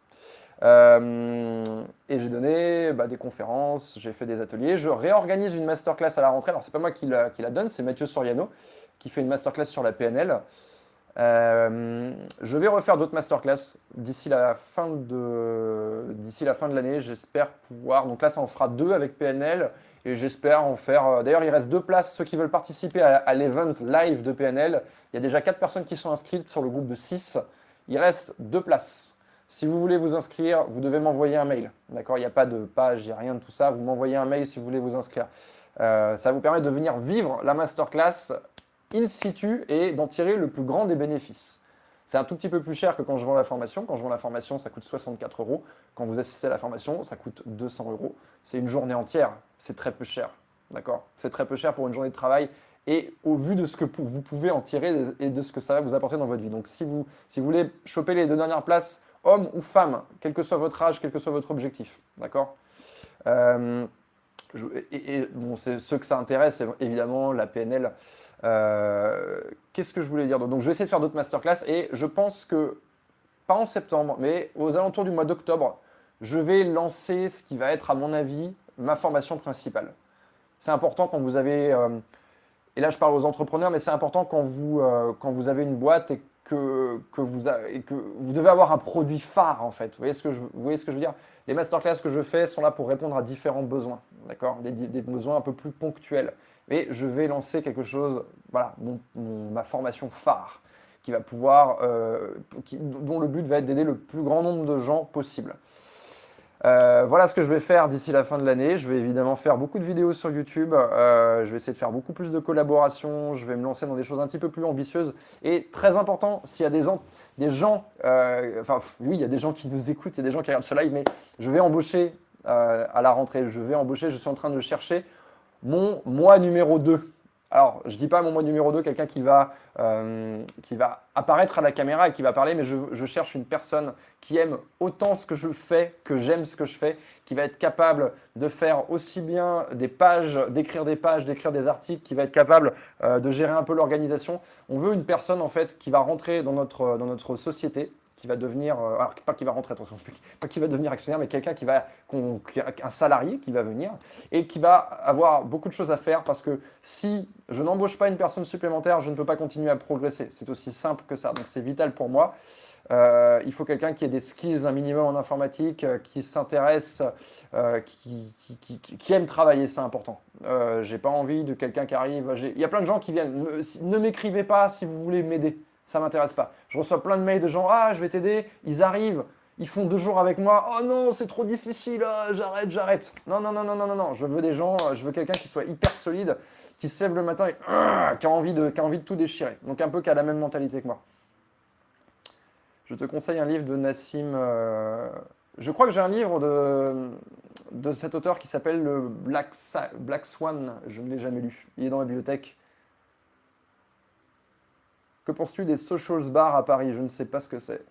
Et j'ai donné bah, des conférences, j'ai fait des ateliers. Je réorganise une masterclass à la rentrée. Alors, c'est pas moi qui la, donne, c'est Mathieu Soriano qui fait une masterclass sur la PNL. Euh, je vais refaire d'autres masterclass d'ici la fin de d'ici la fin de l'année. J'espère pouvoir. Donc là, ça en fera deux avec PNL et j'espère en faire. Euh, d'ailleurs, il reste deux places. Ceux qui veulent participer à, l'event live de PNL, il y a déjà quatre personnes qui sont inscrites sur le groupe de 6. Il reste deux places. Si vous voulez vous inscrire, vous devez m'envoyer un mail. D'accord Il n'y a pas de page, il n'y a rien de tout ça. Vous m'envoyez un mail si vous voulez vous inscrire. Euh, ça vous permet de venir vivre la masterclass in situ et d'en tirer le plus grand des bénéfices. C'est un tout petit peu plus cher que quand je vends la formation. Quand je vends la formation, ça coûte 64 euros. Quand vous assistez à la formation, ça coûte 200 euros. C'est une journée entière. C'est très peu cher. D'accord C'est très peu cher pour une journée de travail et au vu de ce que vous pouvez en tirer et de ce que ça va vous apporter dans votre vie. Donc si vous, si vous voulez choper les deux dernières places, homme ou femme, quel que soit votre âge, quel que soit votre objectif. D'accord euh, et, bon, c'est ceux que ça intéresse, évidemment la PNL. Euh, qu'est-ce que je voulais dire Donc, je vais essayer de faire d'autres masterclass et je pense que, pas en septembre, mais aux alentours du mois d'octobre, je vais lancer ce qui va être, à mon avis, ma formation principale. C'est important quand vous avez, euh, et là je parle aux entrepreneurs, mais c'est important quand vous, quand vous avez une boîte et que, que, vous et que vous devez avoir un produit phare en fait. Vous voyez ce que je, vous voyez ce que je veux dire? Les masterclass que je fais sont là pour répondre à différents besoins, d'accord? Des, des, besoins un peu plus ponctuels. Mais je vais lancer quelque chose, voilà, ma formation phare, qui va pouvoir, euh, dont le but va être d'aider le plus grand nombre de gens possible. Euh, voilà ce que je vais faire d'ici la fin de l'année. Je vais évidemment faire beaucoup de vidéos sur YouTube. Euh, je vais essayer de faire beaucoup plus de collaborations. Je vais me lancer dans des choses un petit peu plus ambitieuses. Et très important, s'il y a des, gens, euh, enfin oui, il y a des gens qui nous écoutent, il y a des gens qui regardent ce live, mais je vais embaucher à la rentrée. Je vais embaucher, je suis en train de chercher mon mois numéro 2. Alors, je ne dis pas mon mois numéro 2, quelqu'un qui, va, euh, qui va apparaître à la caméra et qui va parler, mais je, cherche une personne qui aime autant ce que je fais que j'aime ce que je fais, qui va être capable de faire aussi bien des pages, d'écrire des pages, d'écrire des articles, qui va être capable euh, de gérer un peu l'organisation. On veut une personne en fait qui va rentrer dans notre société, qui va devenir, euh, alors pas qui va rentrer, attention, pas qui va devenir actionnaire, mais quelqu'un qui va, un salarié qui va venir et qui va avoir beaucoup de choses à faire parce que si je n'embauche pas une personne supplémentaire, je ne peux pas continuer à progresser. C'est aussi simple que ça. Donc c'est vital pour moi. Euh, il faut quelqu'un qui ait des skills un minimum en informatique, euh, qui s'intéresse, qui, qui, aime travailler, c'est important. J'ai pas envie de quelqu'un qui arrive. Il y a plein de gens qui viennent. ne m'écrivez pas si vous voulez m'aider ça m'intéresse pas. Je reçois plein de mails de gens, ah, je vais t'aider, ils arrivent, ils font deux jours avec moi, oh non, c'est trop difficile, ah, j'arrête, j'arrête. Non, non, non, non, non, non, non, je veux des gens, je veux quelqu'un qui soit hyper solide, qui se lève le matin et ah, qui, a envie de, qui a envie de tout déchirer. Donc un peu qui a la même mentalité que moi. Je te conseille un livre de Nassim. Euh, je crois que j'ai un livre de, de cet auteur qui s'appelle le Black, Black Swan. Je ne l'ai jamais lu. Il est dans la bibliothèque. Que penses-tu des socials bars à Paris? Je ne sais pas ce que c'est.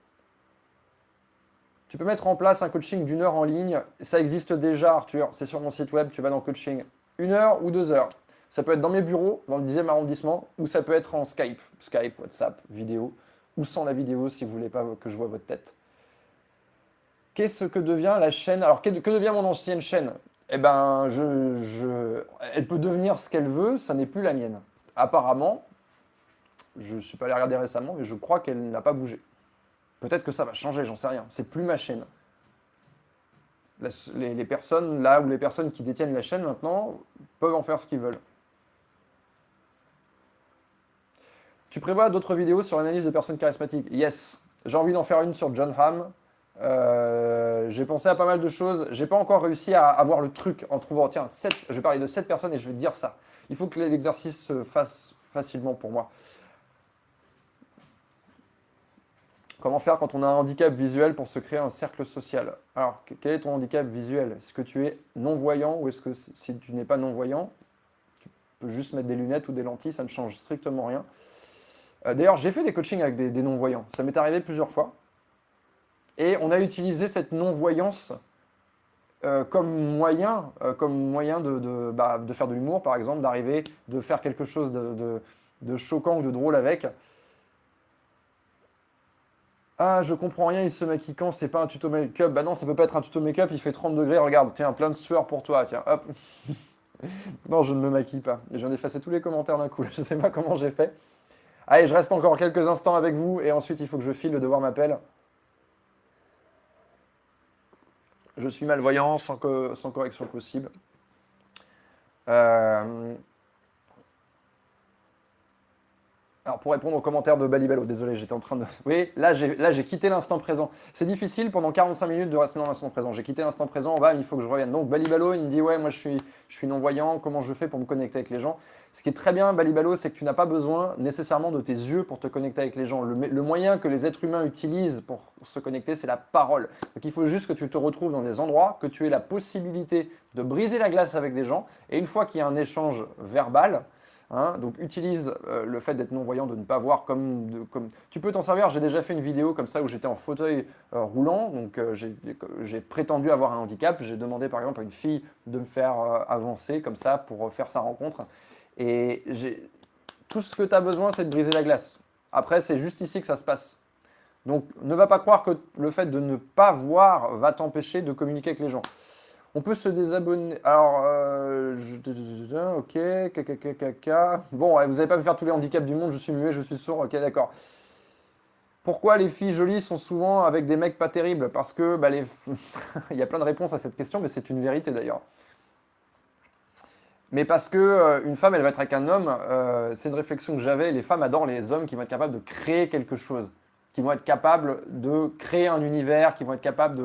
Tu peux mettre en place un coaching d'une heure en ligne. Ça existe déjà, Arthur. C'est sur mon site web. Tu vas dans coaching. Une heure ou deux heures. Ça peut être dans mes bureaux, dans le 10e arrondissement, ou ça peut être en Skype. Skype, WhatsApp, vidéo, ou sans la vidéo si vous voulez pas que je vois votre tête. Qu'est-ce que devient la chaîne? Alors, que, devient mon ancienne chaîne? Eh ben, je, elle peut devenir ce qu'elle veut, ça n'est plus la mienne. Apparemment, je ne suis pas allé regarder récemment, mais je crois qu'elle n'a pas bougé. Peut-être que ça va changer, j'en sais rien. C'est plus ma chaîne. Les, personnes là ou les personnes qui détiennent la chaîne maintenant peuvent en faire ce qu'ils veulent. Tu prévois d'autres vidéos sur l'analyse de personnes charismatiques? Yes. J'ai envie d'en faire une sur John Hamm. Euh, j'ai pensé à pas mal de choses. J'ai pas encore réussi à avoir le truc en trouvant. Tiens, je vais parler de 7 personnes et je vais dire ça. Il faut que l'exercice se fasse facilement pour moi. Comment faire quand on a un handicap visuel pour se créer un cercle social? Alors, quel est ton handicap visuel? Est-ce que tu es non-voyant ou est-ce que si tu n'es pas non-voyant, tu peux juste mettre des lunettes ou des lentilles, ça ne change strictement rien? Euh, d'ailleurs, j'ai fait des coachings avec des, non-voyants. Ça m'est arrivé plusieurs fois. Et on a utilisé cette non-voyance euh, comme moyen, euh, moyen de, bah, faire de l'humour, par exemple, d'arriver, de faire quelque chose de, de choquant ou de drôle avec. Ah, je comprends rien, il se maquille quand C'est pas un tuto make-up. Bah non, ça peut pas être un tuto make-up, il fait 30 degrés. Regarde, tiens, plein de sueur pour toi. Tiens, hop. non, je ne me maquille pas. Et j'en ai effacé tous les commentaires d'un coup. Je sais pas comment j'ai fait. Allez, je reste encore quelques instants avec vous et ensuite il faut que je file, le devoir m'appelle. Je suis malvoyant, sans, sans correction possible. Euh, Alors pour répondre aux commentaires de Balibalo, désolé, j'étais en train de... Oui, là j'ai quitté l'instant présent. C'est difficile pendant 45 minutes de rester dans l'instant présent. J'ai quitté l'instant présent, va, il faut que je revienne. Donc Balibalo, il me dit ouais, moi je suis, je suis non-voyant, comment je fais pour me connecter avec les gens? Ce qui est très bien, Balibalo, c'est que tu n'as pas besoin nécessairement de tes yeux pour te connecter avec les gens. Le, le moyen que les êtres humains utilisent pour se connecter, c'est la parole. Donc il faut juste que tu te retrouves dans des endroits, que tu aies la possibilité de briser la glace avec des gens. Et une fois qu'il y a un échange verbal, Hein, donc utilise euh, le fait d'être non-voyant, de ne pas voir comme... Tu peux t'en servir, j'ai déjà fait une vidéo comme ça où j'étais en fauteuil euh, roulant, donc euh, j'ai prétendu avoir un handicap, j'ai demandé par exemple à une fille de me faire avancer comme ça pour faire sa rencontre. Et tout ce que tu as besoin, c'est de briser la glace. Après, c'est juste ici que ça se passe. Donc ne va pas croire que le fait de ne pas voir va t'empêcher de communiquer avec les gens. On peut se désabonner. Alors, euh, ok, caca, Bon, vous n'allez pas me faire tous les handicaps du monde, je suis muet, je suis sourd, ok, d'accord. Pourquoi les filles jolies sont souvent avec des mecs pas terribles? Parce que bah, il y a plein de réponses à cette question, mais c'est une vérité d'ailleurs. Mais parce que euh, une femme, elle va être avec un homme, euh, c'est une réflexion que j'avais. Les femmes adorent les hommes qui vont être capables de créer quelque chose, qui vont être capables de créer un univers, qui vont être capables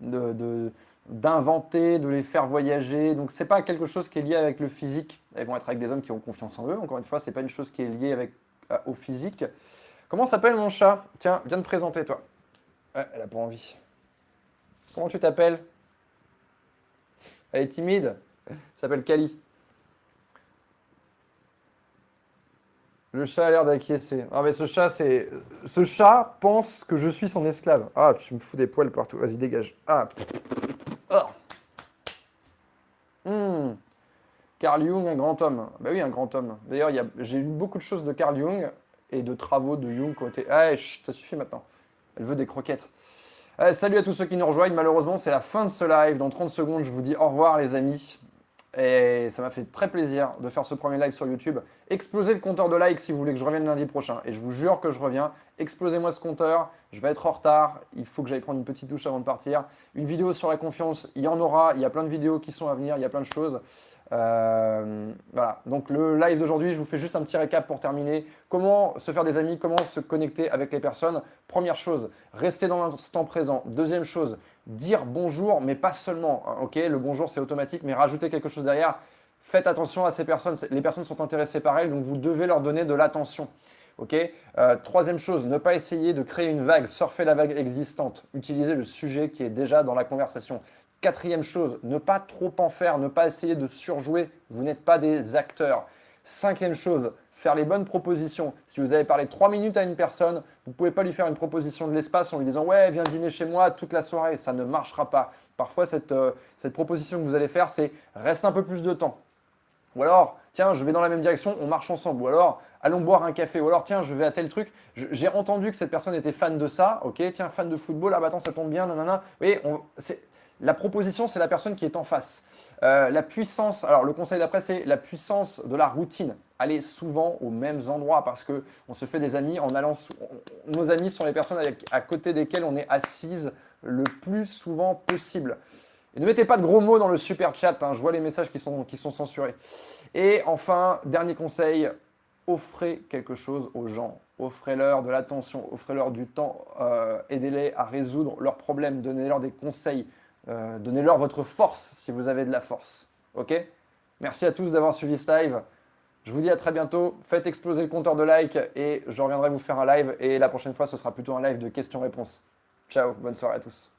de d'inventer, de les faire voyager. Donc c'est pas quelque chose qui est lié avec le physique. Elles vont être avec des hommes qui ont confiance en eux. Encore une fois, c'est pas une chose qui est liée avec euh, au physique. Comment s'appelle mon chat? Tiens, viens te présenter toi. elle a pas envie. Comment tu t'appelles? Elle est timide. Elle s'appelle Kali. Le chat a l'air d'acquiescer. Ah mais ce chat, c'est. Ce chat pense que je suis son esclave. Ah, tu me fous des poils partout. Vas-y, dégage. Ah. Hmm. Carl Jung, un grand homme. Bah oui, un grand homme. D'ailleurs, j'ai lu beaucoup de choses de Carl Jung et de travaux de Jung été. Ah, ça suffit maintenant. Elle veut des croquettes. Euh, salut à tous ceux qui nous rejoignent. Malheureusement, c'est la fin de ce live. Dans 30 secondes, je vous dis au revoir, les amis. Et ça m'a fait très plaisir de faire ce premier live sur YouTube. Explosez le compteur de likes si vous voulez que je revienne lundi prochain. Et je vous jure que je reviens. Explosez-moi ce compteur. Je vais être en retard. Il faut que j'aille prendre une petite douche avant de partir. Une vidéo sur la confiance, il y en aura. Il y a plein de vidéos qui sont à venir. Il y a plein de choses. Euh, voilà, donc le live d'aujourd'hui, je vous fais juste un petit récap pour terminer. Comment se faire des amis, comment se connecter avec les personnes? Première chose, rester dans l'instant présent. Deuxième chose, dire bonjour, mais pas seulement. Hein, ok, le bonjour c'est automatique, mais rajouter quelque chose derrière. Faites attention à ces personnes. Les personnes sont intéressées par elles, donc vous devez leur donner de l'attention. Ok. Euh, troisième chose, ne pas essayer de créer une vague, surfer la vague existante. Utilisez le sujet qui est déjà dans la conversation. Quatrième chose, ne pas trop en faire, ne pas essayer de surjouer. Vous n'êtes pas des acteurs. Cinquième chose, faire les bonnes propositions. Si vous avez parlé trois minutes à une personne, vous ne pouvez pas lui faire une proposition de l'espace en lui disant Ouais, viens dîner chez moi toute la soirée. Ça ne marchera pas. Parfois, cette, euh, cette proposition que vous allez faire, c'est reste un peu plus de temps. Ou alors, tiens, je vais dans la même direction, on marche ensemble. Ou alors, allons boire un café. Ou alors, tiens, je vais à tel truc. J'ai entendu que cette personne était fan de ça. Ok, tiens, fan de football. Ah bah attends, ça tombe bien. Nanana. Vous voyez, la proposition, c'est la personne qui est en face. Euh, la puissance, alors le conseil d'après, c'est la puissance de la routine. Allez souvent aux mêmes endroits parce qu'on se fait des amis en allant. nos amis sont les personnes à côté desquelles on est assise le plus souvent possible. Et ne mettez pas de gros mots dans le super chat, hein. je vois les messages qui sont, qui sont censurés. Et enfin, dernier conseil, offrez quelque chose aux gens. Offrez-leur de l'attention, offrez-leur du temps, euh, aidez-les à résoudre leurs problèmes, donnez-leur des conseils, euh, donnez-leur votre force si vous avez de la force. Ok? Merci à tous d'avoir suivi ce live. Je vous dis à très bientôt. Faites exploser le compteur de likes et je reviendrai vous faire un live. Et la prochaine fois, ce sera plutôt un live de questions-réponses. Ciao, bonne soirée à tous.